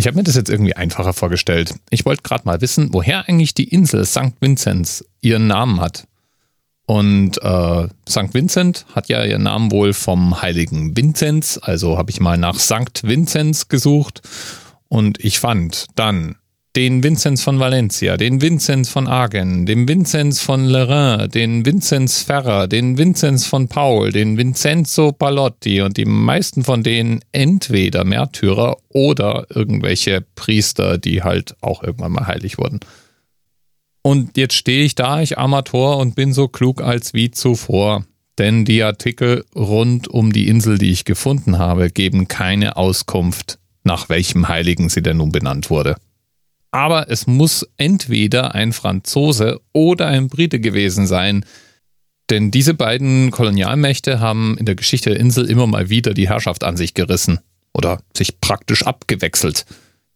Ich habe mir das jetzt irgendwie einfacher vorgestellt. Ich wollte gerade mal wissen, woher eigentlich die Insel St. Vinzenz ihren Namen hat. Und äh, St. Vincent hat ja ihren Namen wohl vom heiligen Vinzenz, also habe ich mal nach St. Vinzenz gesucht und ich fand dann den Vinzenz von Valencia, den Vinzenz von Argen, den Vinzenz von Lerain, den Vinzenz Ferrer, den Vinzenz von Paul, den Vincenzo Palotti und die meisten von denen entweder Märtyrer oder irgendwelche Priester, die halt auch irgendwann mal heilig wurden. Und jetzt stehe ich da, ich Amator, und bin so klug als wie zuvor. Denn die Artikel rund um die Insel, die ich gefunden habe, geben keine Auskunft, nach welchem Heiligen sie denn nun benannt wurde. Aber es muss entweder ein Franzose oder ein Brite gewesen sein, denn diese beiden Kolonialmächte haben in der Geschichte der Insel immer mal wieder die Herrschaft an sich gerissen oder sich praktisch abgewechselt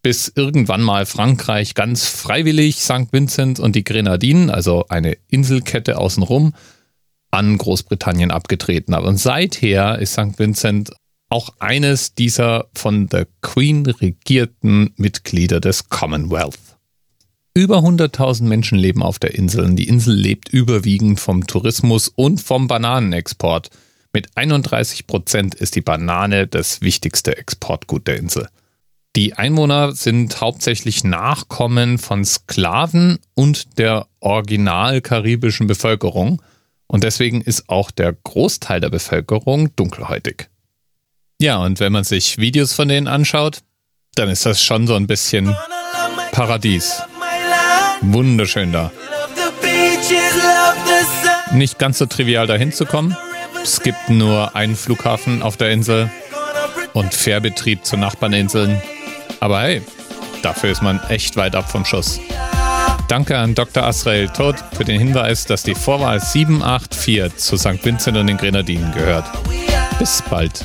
bis irgendwann mal Frankreich ganz freiwillig St. Vincent und die Grenadinen, also eine Inselkette außenrum, an Großbritannien abgetreten hat. Und seither ist St. Vincent auch eines dieser von der Queen regierten Mitglieder des Commonwealth. Über 100.000 Menschen leben auf der Insel die Insel lebt überwiegend vom Tourismus und vom Bananenexport. Mit 31 Prozent ist die Banane das wichtigste Exportgut der Insel. Die Einwohner sind hauptsächlich Nachkommen von Sklaven und der original karibischen Bevölkerung und deswegen ist auch der Großteil der Bevölkerung dunkelhäutig. Ja, und wenn man sich Videos von denen anschaut, dann ist das schon so ein bisschen Paradies. Wunderschön da. Nicht ganz so trivial dahin zu kommen. Es gibt nur einen Flughafen auf der Insel und Fährbetrieb zu Nachbarninseln. Aber hey, dafür ist man echt weit ab vom Schuss. Danke an Dr. Asrael Todt für den Hinweis, dass die Vorwahl 784 zu St. Vincent und den Grenadinen gehört. Bis bald.